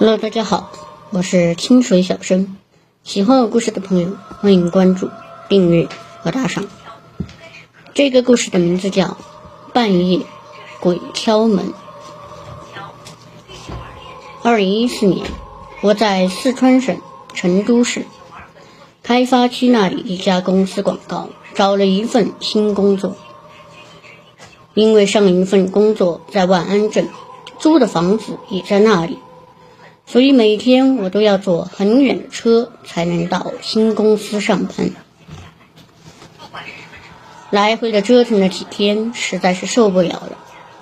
Hello，大家好，我是清水小生。喜欢我故事的朋友，欢迎关注、订阅和打赏。这个故事的名字叫《半夜鬼敲门》。二零一四年，我在四川省成都市开发区那里一家公司广告找了一份新工作，因为上一份工作在万安镇，租的房子也在那里。所以每天我都要坐很远的车才能到新公司上班，来回的折腾了几天，实在是受不了了，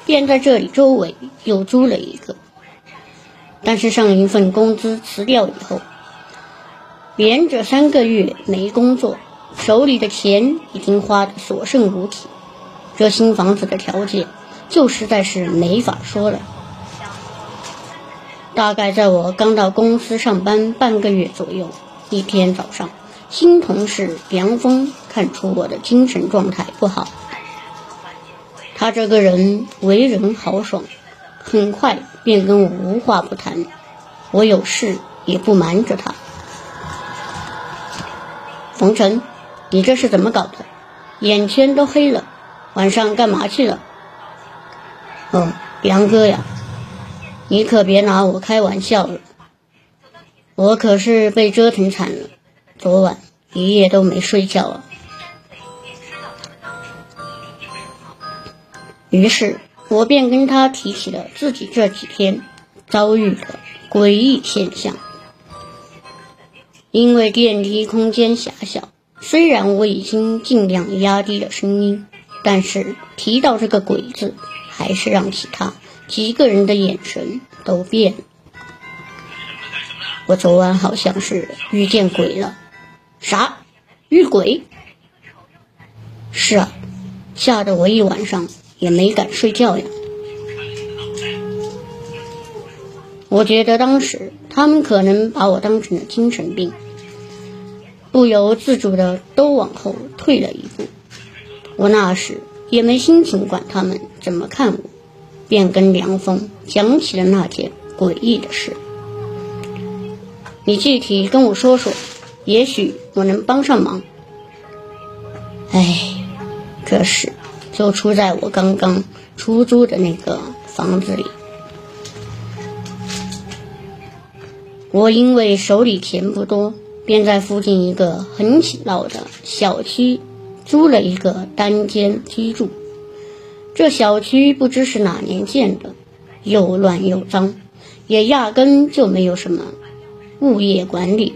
便在这里周围又租了一个。但是上一份工资辞掉以后，连着三个月没工作，手里的钱已经花得所剩无几，这新房子的条件就实在是没法说了。大概在我刚到公司上班半个月左右，一天早上，新同事梁峰看出我的精神状态不好。他这个人为人豪爽，很快便跟我无话不谈。我有事也不瞒着他。冯晨，你这是怎么搞的？眼圈都黑了，晚上干嘛去了？哦，杨哥呀。你可别拿我开玩笑了，我可是被折腾惨了，昨晚一夜都没睡觉啊。于是我便跟他提起了自己这几天遭遇的诡异现象。因为电梯空间狭小，虽然我已经尽量压低了声音，但是提到这个“鬼”字，还是让其他。几个人的眼神都变了。我昨晚好像是遇见鬼了。啥？遇鬼？是啊，吓得我一晚上也没敢睡觉呀。我觉得当时他们可能把我当成了精神病，不由自主的都往后退了一步。我那时也没心情管他们怎么看我。便跟梁峰讲起了那件诡异的事。你具体跟我说说，也许我能帮上忙。哎，这事就出在我刚刚出租的那个房子里。我因为手里钱不多，便在附近一个很老的小区租了一个单间居住。这小区不知是哪年建的，又乱又脏，也压根就没有什么物业管理。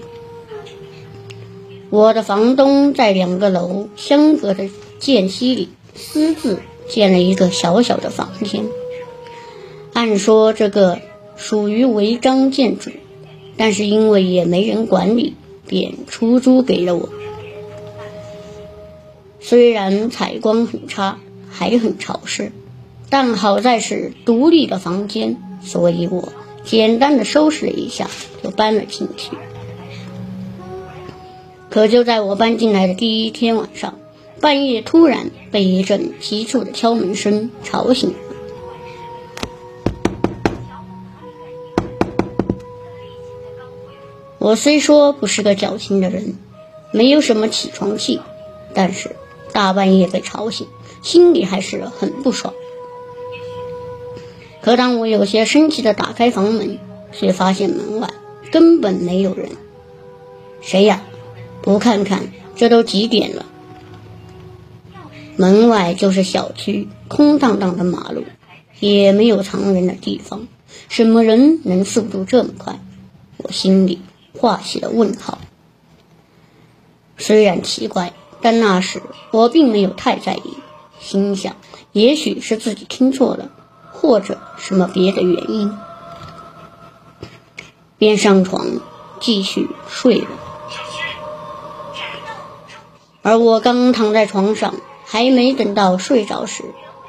我的房东在两个楼相隔的间隙里私自建了一个小小的房间。按说这个属于违章建筑，但是因为也没人管理，便出租给了我。虽然采光很差。还很潮湿，但好在是独立的房间，所以我简单的收拾了一下就搬了进去。可就在我搬进来的第一天晚上，半夜突然被一阵急促的敲门声吵醒了。我虽说不是个矫情的人，没有什么起床气，但是大半夜被吵醒。心里还是很不爽。可当我有些生气的打开房门，却发现门外根本没有人。谁呀？不看看，这都几点了？门外就是小区，空荡荡的马路，也没有藏人的地方。什么人能速度这么快？我心里画起了问号。虽然奇怪，但那时我并没有太在意。心想，也许是自己听错了，或者什么别的原因，便上床继续睡了。而我刚躺在床上，还没等到睡着时，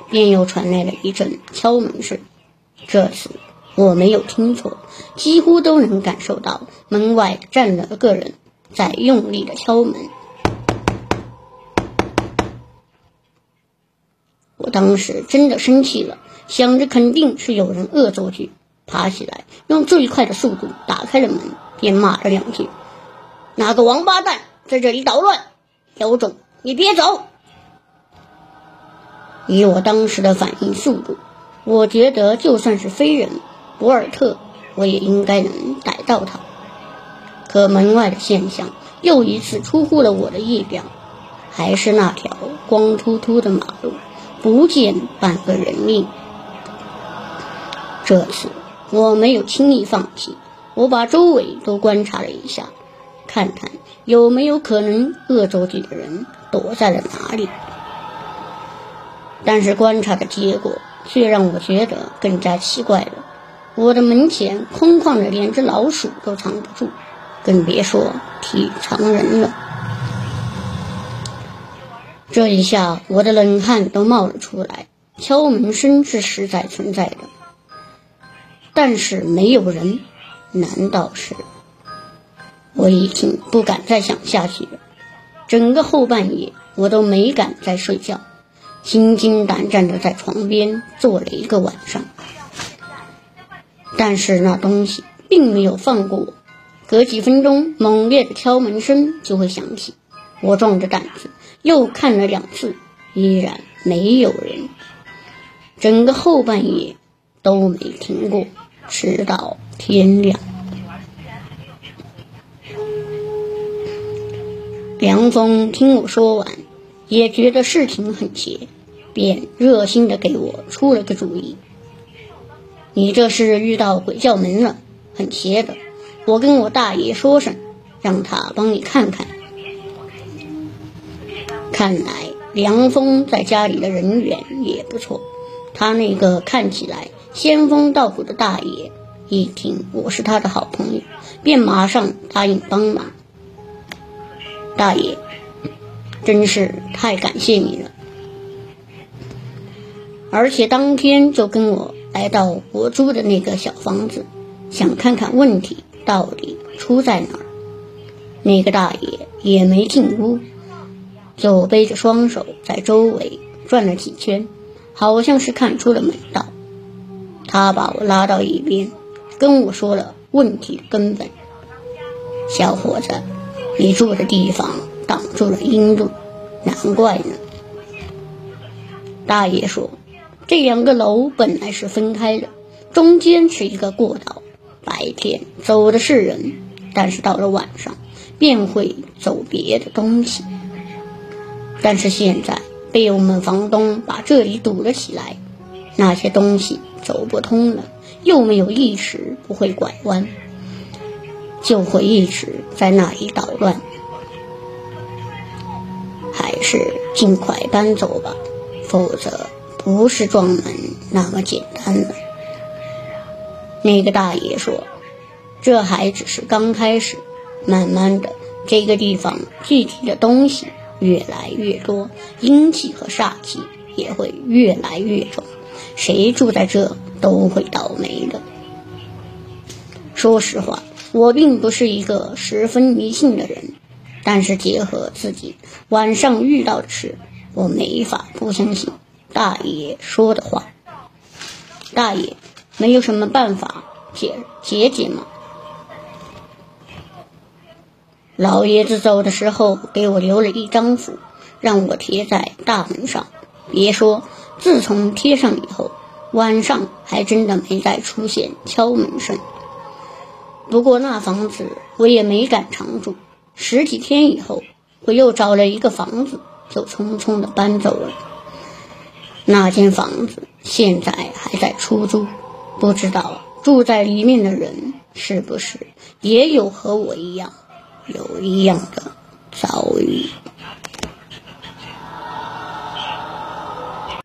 便又传来了一阵敲门声。这次我没有听错，几乎都能感受到门外站了个人，在用力的敲门。我当时真的生气了，想着肯定是有人恶作剧，爬起来，用最快的速度打开了门，便骂了两句：“哪个王八蛋在这里捣乱，有种你别走！”以我当时的反应速度，我觉得就算是飞人博尔特，我也应该能逮到他。可门外的现象又一次出乎了我的意料，还是那条光秃秃的马路，不见半个人影。这次我没有轻易放弃，我把周围都观察了一下，看看有没有可能恶作剧的人躲在了哪里。但是观察的结果却让我觉得更加奇怪了。我的门前空旷的连只老鼠都藏不住，更别说替藏人了。这一下我的冷汗都冒了出来。敲门声是实在存在的，但是没有人，难道是？我已经不敢再想下去了。整个后半夜我都没敢再睡觉。心惊胆战的在床边坐了一个晚上，但是那东西并没有放过我。隔几分钟，猛烈的敲门声就会响起。我壮着胆子又看了两次，依然没有人。整个后半夜都没停过，直到天亮。凉风听我说完。也觉得事情很邪，便热心的给我出了个主意。你这是遇到鬼叫门了，很邪的。我跟我大爷说声，让他帮你看看。看来梁峰在家里的人缘也不错。他那个看起来仙风道骨的大爷，一听我是他的好朋友，便马上答应帮忙。大爷。真是太感谢你了，而且当天就跟我来到我租的那个小房子，想看看问题到底出在哪儿。那个大爷也没进屋，就背着双手在周围转了几圈，好像是看出了门道。他把我拉到一边，跟我说了问题根本：小伙子，你住的地方。挡住了阴路，难怪呢。大爷说，这两个楼本来是分开的，中间是一个过道，白天走的是人，但是到了晚上便会走别的东西。但是现在被我们房东把这里堵了起来，那些东西走不通了，又没有意识不会拐弯，就会一直在那里捣乱。还是尽快搬走吧，否则不是撞门那么简单的。那个大爷说：“这还只是刚开始，慢慢的，这个地方具体的东西越来越多，阴气和煞气也会越来越重，谁住在这都会倒霉的。”说实话，我并不是一个十分迷信的人。但是结合自己晚上遇到的事，我没法不相信大爷说的话。大爷，没有什么办法解解解吗？老爷子走的时候给我留了一张符，让我贴在大门上。别说，自从贴上以后，晚上还真的没再出现敲门声。不过那房子我也没敢常住。十几天以后，我又找了一个房子，就匆匆的搬走了。那间房子现在还在出租，不知道住在里面的人是不是也有和我一样有一样的遭遇。